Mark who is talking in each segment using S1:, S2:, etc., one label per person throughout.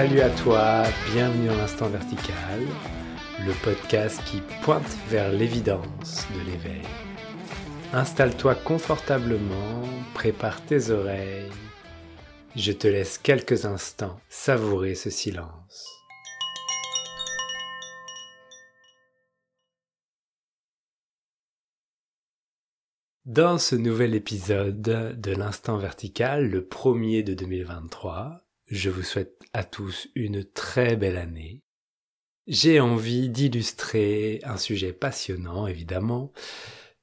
S1: Salut à toi, bienvenue dans l'instant vertical, le podcast qui pointe vers l'évidence de l'éveil. Installe-toi confortablement, prépare tes oreilles. Je te laisse quelques instants savourer ce silence. Dans ce nouvel épisode de l'instant vertical, le premier de 2023, je vous souhaite à tous une très belle année. J'ai envie d'illustrer un sujet passionnant, évidemment,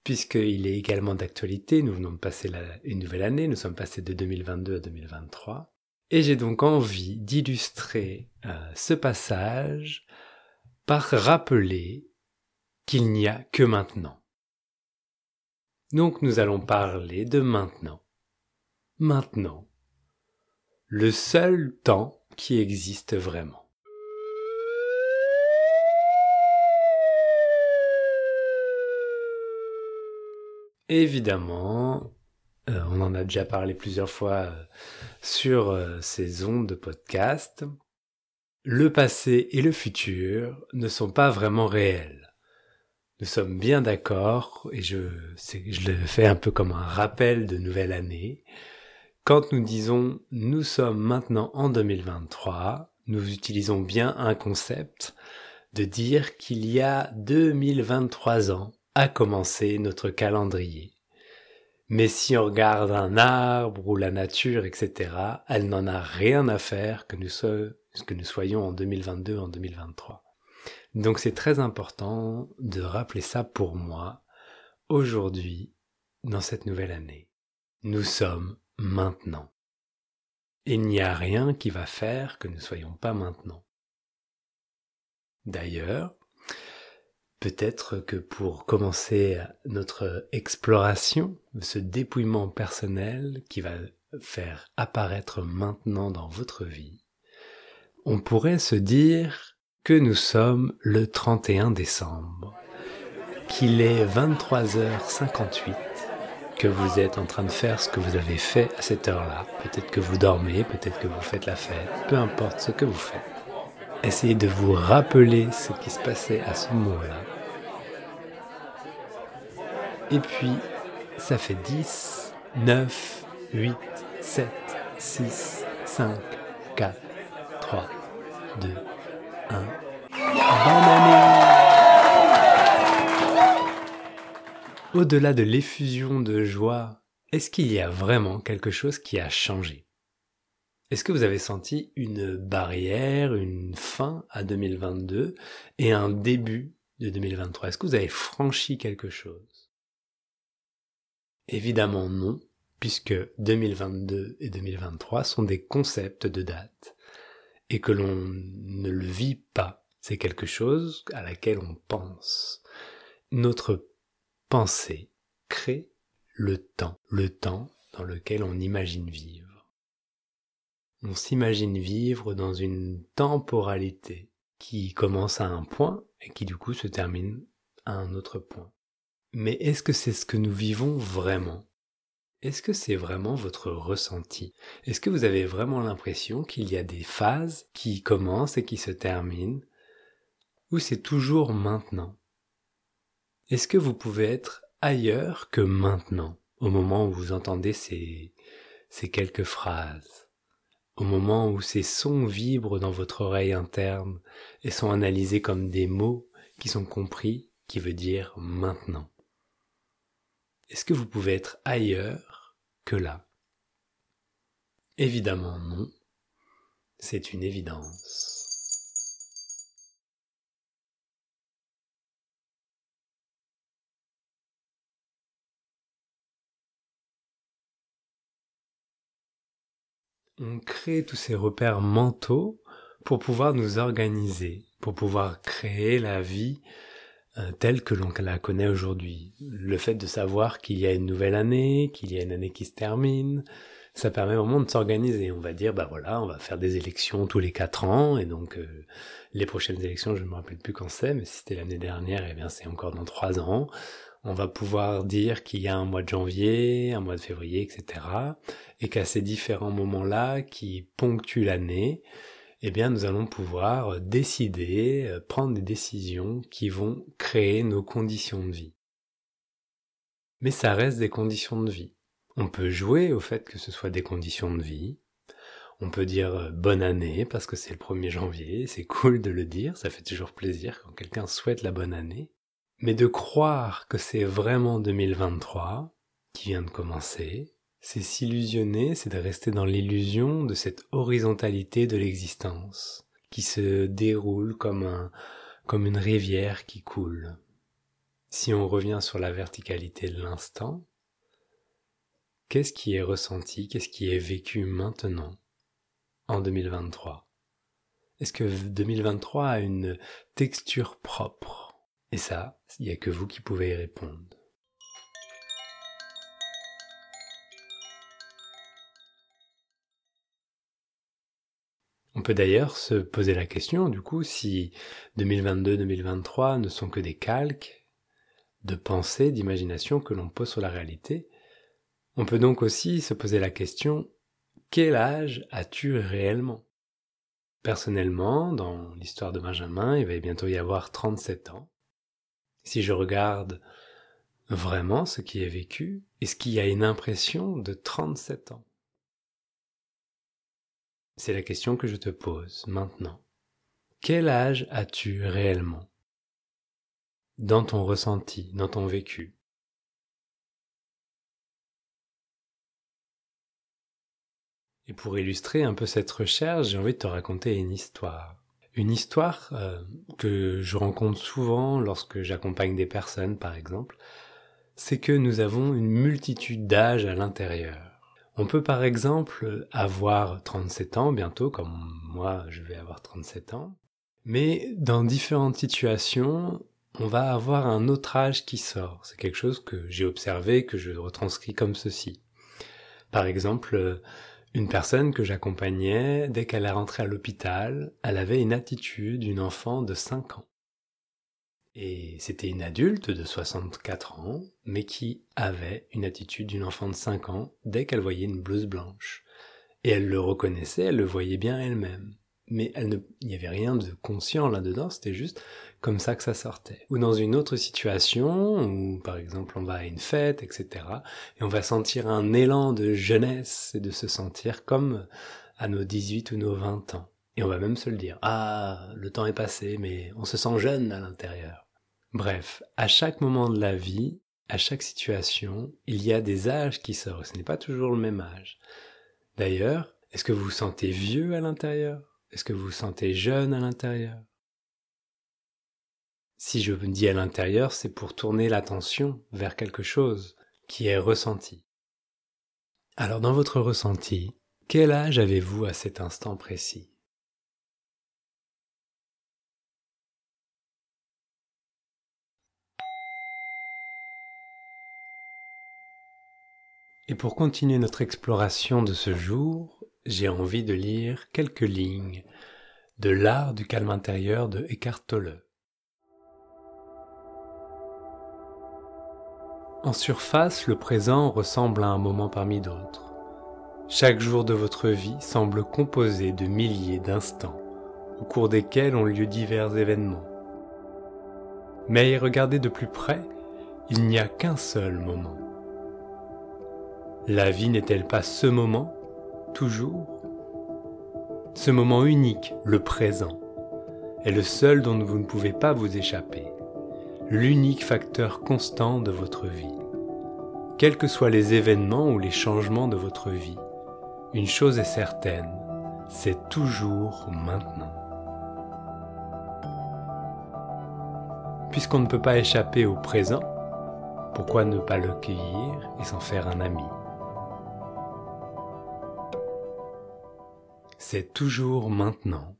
S1: puisqu'il est également d'actualité. Nous venons de passer une nouvelle année, nous sommes passés de 2022 à 2023. Et j'ai donc envie d'illustrer euh, ce passage par rappeler qu'il n'y a que maintenant. Donc nous allons parler de maintenant. Maintenant le seul temps qui existe vraiment. Évidemment, euh, on en a déjà parlé plusieurs fois euh, sur euh, ces ondes de podcast, le passé et le futur ne sont pas vraiment réels. Nous sommes bien d'accord, et je, je le fais un peu comme un rappel de nouvelle année, quand nous disons nous sommes maintenant en 2023, nous utilisons bien un concept de dire qu'il y a 2023 ans à commencer notre calendrier. Mais si on regarde un arbre ou la nature, etc., elle n'en a rien à faire que nous, que nous soyons en 2022, en 2023. Donc c'est très important de rappeler ça pour moi aujourd'hui, dans cette nouvelle année. Nous sommes maintenant. Il n'y a rien qui va faire que nous ne soyons pas maintenant. D'ailleurs, peut-être que pour commencer notre exploration, ce dépouillement personnel qui va faire apparaître maintenant dans votre vie, on pourrait se dire que nous sommes le 31 décembre, qu'il est 23h58 que vous êtes en train de faire ce que vous avez fait à cette heure-là. Peut-être que vous dormez, peut-être que vous faites la fête, peu importe ce que vous faites. Essayez de vous rappeler ce qui se passait à ce moment-là. Et puis, ça fait 10, 9, 8, 7, 6, 5, 4, 3, 2, 1. Bonne année Au-delà de l'effusion de joie, est-ce qu'il y a vraiment quelque chose qui a changé? Est-ce que vous avez senti une barrière, une fin à 2022 et un début de 2023 Est-ce que vous avez franchi quelque chose? Évidemment non, puisque 2022 et 2023 sont des concepts de date et que l'on ne le vit pas. C'est quelque chose à laquelle on pense. Notre Penser crée le temps, le temps dans lequel on imagine vivre. On s'imagine vivre dans une temporalité qui commence à un point et qui du coup se termine à un autre point. Mais est-ce que c'est ce que nous vivons vraiment? Est-ce que c'est vraiment votre ressenti? Est-ce que vous avez vraiment l'impression qu'il y a des phases qui commencent et qui se terminent? Ou c'est toujours maintenant? Est-ce que vous pouvez être ailleurs que maintenant, au moment où vous entendez ces, quelques phrases, au moment où ces sons vibrent dans votre oreille interne et sont analysés comme des mots qui sont compris, qui veut dire maintenant. Est-ce que vous pouvez être ailleurs que là? Évidemment non, c'est une évidence. On crée tous ces repères mentaux pour pouvoir nous organiser, pour pouvoir créer la vie euh, telle que l'on la connaît aujourd'hui. Le fait de savoir qu'il y a une nouvelle année, qu'il y a une année qui se termine, ça permet vraiment de s'organiser. On va dire, bah voilà, on va faire des élections tous les quatre ans, et donc euh, les prochaines élections, je ne me rappelle plus quand c'est, mais si c'était l'année dernière, eh bien c'est encore dans trois ans on va pouvoir dire qu'il y a un mois de janvier, un mois de février, etc. Et qu'à ces différents moments-là qui ponctuent l'année, eh bien nous allons pouvoir décider, euh, prendre des décisions qui vont créer nos conditions de vie. Mais ça reste des conditions de vie. On peut jouer au fait que ce soit des conditions de vie. On peut dire euh, bonne année parce que c'est le 1er janvier, c'est cool de le dire, ça fait toujours plaisir quand quelqu'un souhaite la bonne année. Mais de croire que c'est vraiment 2023 qui vient de commencer, c'est s'illusionner, c'est de rester dans l'illusion de cette horizontalité de l'existence qui se déroule comme un, comme une rivière qui coule. Si on revient sur la verticalité de l'instant, qu'est-ce qui est ressenti, qu'est-ce qui est vécu maintenant, en 2023 Est-ce que 2023 a une texture propre? Et ça, il n'y a que vous qui pouvez y répondre. On peut d'ailleurs se poser la question, du coup, si 2022-2023 ne sont que des calques de pensée, d'imagination que l'on pose sur la réalité, on peut donc aussi se poser la question, quel âge as-tu réellement? Personnellement, dans l'histoire de Benjamin, il va bientôt y avoir 37 ans. Si je regarde vraiment ce qui est vécu, est-ce qu'il y a une impression de 37 ans? C'est la question que je te pose maintenant. Quel âge as-tu réellement? Dans ton ressenti, dans ton vécu? Et pour illustrer un peu cette recherche, j'ai envie de te raconter une histoire. Une histoire euh, que je rencontre souvent lorsque j'accompagne des personnes, par exemple, c'est que nous avons une multitude d'âges à l'intérieur. On peut par exemple avoir 37 ans bientôt, comme moi je vais avoir 37 ans, mais dans différentes situations, on va avoir un autre âge qui sort. C'est quelque chose que j'ai observé, que je retranscris comme ceci. Par exemple, une personne que j'accompagnais, dès qu'elle est rentrée à l'hôpital, elle avait une attitude d'une enfant de 5 ans. Et c'était une adulte de 64 ans, mais qui avait une attitude d'une enfant de 5 ans dès qu'elle voyait une blouse blanche. Et elle le reconnaissait, elle le voyait bien elle-même mais elle il n'y avait rien de conscient là-dedans, c'était juste comme ça que ça sortait. Ou dans une autre situation, où par exemple on va à une fête, etc., et on va sentir un élan de jeunesse et de se sentir comme à nos 18 ou nos 20 ans. Et on va même se le dire, ah, le temps est passé, mais on se sent jeune à l'intérieur. Bref, à chaque moment de la vie, à chaque situation, il y a des âges qui sortent, ce n'est pas toujours le même âge. D'ailleurs, est-ce que vous vous sentez vieux à l'intérieur? Est-ce que vous vous sentez jeune à l'intérieur? Si je me dis à l'intérieur, c'est pour tourner l'attention vers quelque chose qui est ressenti. Alors dans votre ressenti, quel âge avez-vous à cet instant précis? Et pour continuer notre exploration de ce jour, j'ai envie de lire quelques lignes de L'art du calme intérieur de Eckhart Tolle. En surface, le présent ressemble à un moment parmi d'autres. Chaque jour de votre vie semble composé de milliers d'instants, au cours desquels ont lieu divers événements. Mais regarder de plus près, il n'y a qu'un seul moment. La vie n'est-elle pas ce moment? Toujours. Ce moment unique, le présent, est le seul dont vous ne pouvez pas vous échapper, l'unique facteur constant de votre vie. Quels que soient les événements ou les changements de votre vie, une chose est certaine, c'est toujours maintenant. Puisqu'on ne peut pas échapper au présent, pourquoi ne pas le cueillir et s'en faire un ami? C'est toujours maintenant.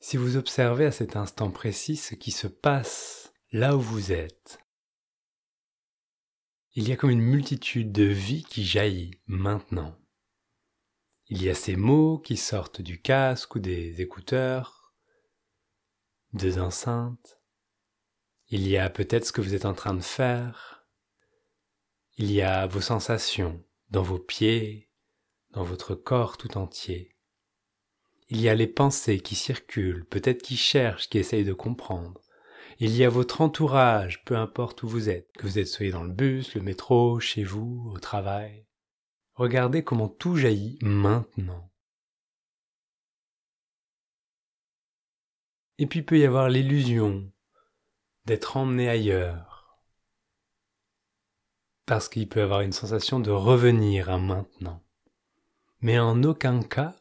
S1: Si vous observez à cet instant précis ce qui se passe là où vous êtes, il y a comme une multitude de vies qui jaillit maintenant. Il y a ces mots qui sortent du casque ou des écouteurs, des enceintes. Il y a peut-être ce que vous êtes en train de faire. Il y a vos sensations dans vos pieds, dans votre corps tout entier. Il y a les pensées qui circulent, peut-être qui cherchent, qui essayent de comprendre. Il y a votre entourage, peu importe où vous êtes, que vous êtes soyez dans le bus, le métro, chez vous, au travail. Regardez comment tout jaillit maintenant. Et puis peut y avoir l'illusion d'être emmené ailleurs, parce qu'il peut y avoir une sensation de revenir à maintenant. Mais en aucun cas,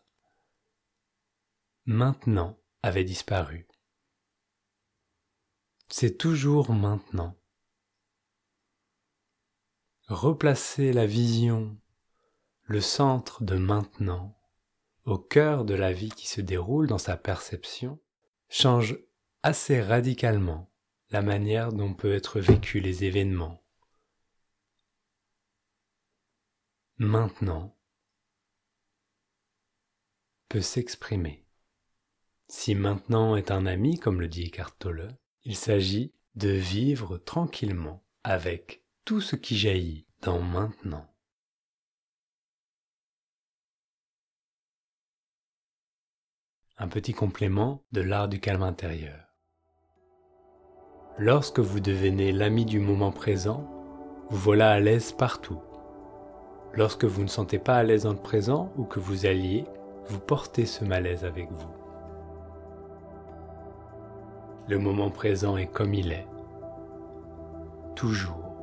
S1: maintenant avait disparu. C'est toujours maintenant. Replacer la vision, le centre de maintenant, au cœur de la vie qui se déroule dans sa perception, change assez radicalement la manière dont peut être vécu les événements. Maintenant peut s'exprimer. Si maintenant est un ami, comme le dit Eckhart Tolle, il s'agit de vivre tranquillement avec tout ce qui jaillit dans maintenant. Un petit complément de l'art du calme intérieur. Lorsque vous devenez l'ami du moment présent, vous voilà à l'aise partout. Lorsque vous ne sentez pas à l'aise dans le présent ou que vous alliez, vous portez ce malaise avec vous. Le moment présent est comme il est, toujours.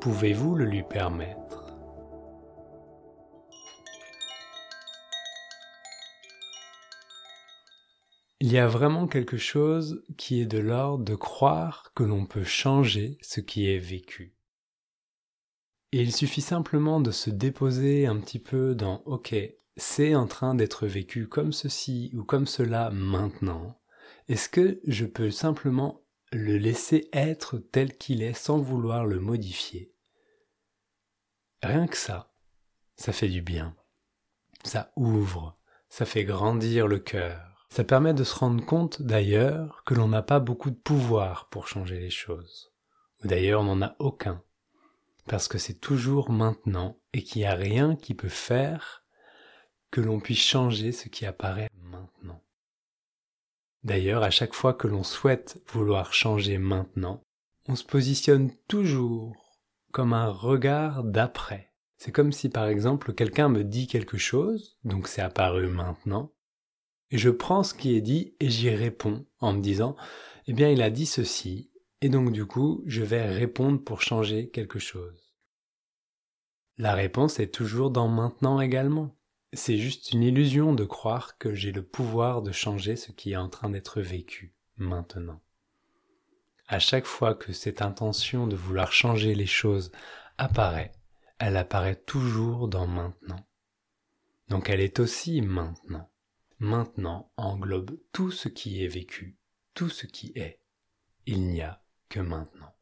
S1: Pouvez-vous le lui permettre? Il y a vraiment quelque chose qui est de l'ordre de croire que l'on peut changer ce qui est vécu. Et il suffit simplement de se déposer un petit peu dans OK, c'est en train d'être vécu comme ceci ou comme cela maintenant, est-ce que je peux simplement le laisser être tel qu'il est sans vouloir le modifier? Rien que ça, ça fait du bien. Ça ouvre, ça fait grandir le cœur. Ça permet de se rendre compte d'ailleurs que l'on n'a pas beaucoup de pouvoir pour changer les choses. Ou d'ailleurs on n'en a aucun. Parce que c'est toujours maintenant et qu'il n'y a rien qui peut faire que l'on puisse changer ce qui apparaît maintenant. D'ailleurs, à chaque fois que l'on souhaite vouloir changer maintenant, on se positionne toujours comme un regard d'après. C'est comme si par exemple quelqu'un me dit quelque chose, donc c'est apparu maintenant, et je prends ce qui est dit et j'y réponds en me disant, eh bien il a dit ceci, et donc du coup je vais répondre pour changer quelque chose. La réponse est toujours dans maintenant également. C'est juste une illusion de croire que j'ai le pouvoir de changer ce qui est en train d'être vécu maintenant. À chaque fois que cette intention de vouloir changer les choses apparaît, elle apparaît toujours dans maintenant. Donc elle est aussi maintenant. Maintenant englobe tout ce qui est vécu, tout ce qui est. Il n'y a que maintenant.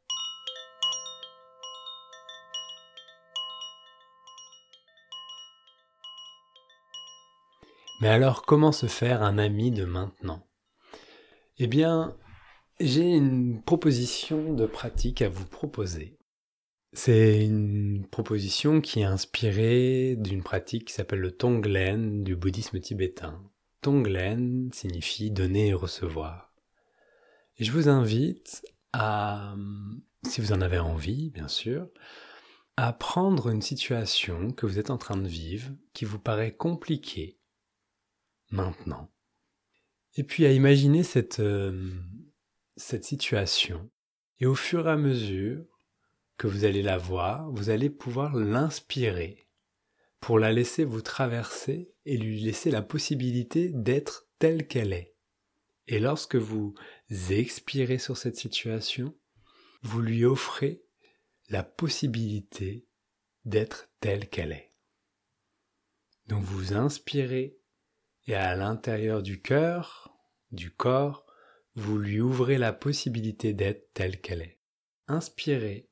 S1: Mais alors comment se faire un ami de maintenant? Eh bien, j'ai une proposition de pratique à vous proposer. C'est une proposition qui est inspirée d'une pratique qui s'appelle le Tonglen du bouddhisme tibétain. Tonglen signifie donner et recevoir. Et je vous invite à, si vous en avez envie, bien sûr, à prendre une situation que vous êtes en train de vivre qui vous paraît compliquée maintenant. Et puis à imaginer cette, euh, cette situation. Et au fur et à mesure que vous allez la voir, vous allez pouvoir l'inspirer pour la laisser vous traverser et lui laisser la possibilité d'être telle qu'elle est. Et lorsque vous expirez sur cette situation, vous lui offrez la possibilité d'être telle qu'elle est. Donc vous inspirez et à l'intérieur du cœur, du corps, vous lui ouvrez la possibilité d'être telle qu'elle est. Inspirez,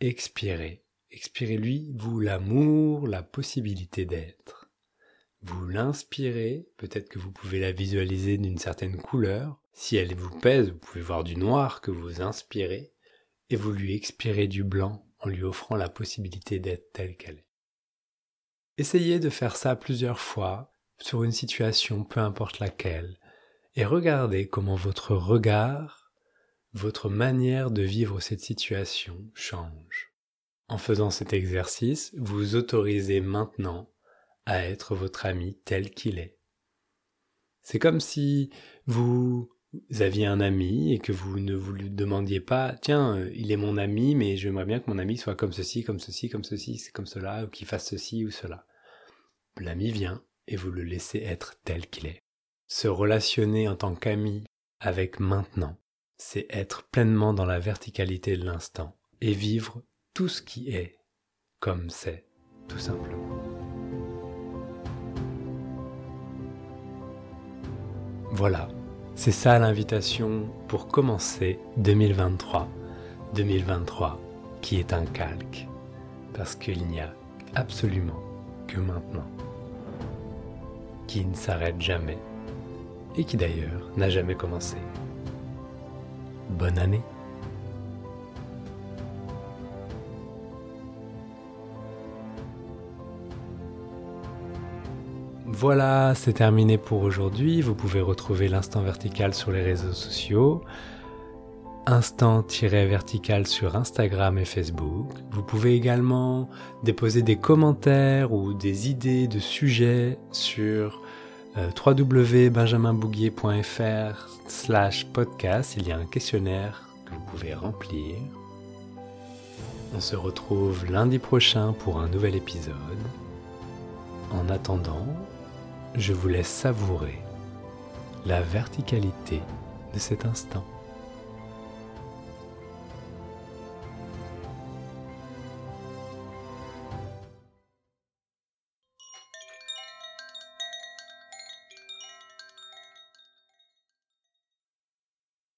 S1: expirez, expirez-lui, vous l'amour, la possibilité d'être. Vous l'inspirez, peut-être que vous pouvez la visualiser d'une certaine couleur. Si elle vous pèse, vous pouvez voir du noir que vous inspirez, et vous lui expirez du blanc en lui offrant la possibilité d'être telle qu'elle est. Essayez de faire ça plusieurs fois, sur une situation, peu importe laquelle, et regardez comment votre regard, votre manière de vivre cette situation change. En faisant cet exercice, vous autorisez maintenant à être votre ami tel qu'il est. C'est comme si vous aviez un ami et que vous ne vous lui demandiez pas tiens il est mon ami mais j'aimerais bien que mon ami soit comme ceci comme ceci comme ceci comme cela ou qu'il fasse ceci ou cela l'ami vient et vous le laissez être tel qu'il est se relationner en tant qu'ami avec maintenant c'est être pleinement dans la verticalité de l'instant et vivre tout ce qui est comme c'est tout simplement voilà c'est ça l'invitation pour commencer 2023. 2023 qui est un calque. Parce qu'il n'y a absolument que maintenant. Qui ne s'arrête jamais. Et qui d'ailleurs n'a jamais commencé. Bonne année Voilà, c'est terminé pour aujourd'hui. Vous pouvez retrouver l'instant vertical sur les réseaux sociaux. Instant-vertical sur Instagram et Facebook. Vous pouvez également déposer des commentaires ou des idées de sujets sur euh, www.benjaminbouguier.fr slash podcast. Il y a un questionnaire que vous pouvez remplir. On se retrouve lundi prochain pour un nouvel épisode. En attendant, je vous laisse savourer la verticalité de cet instant.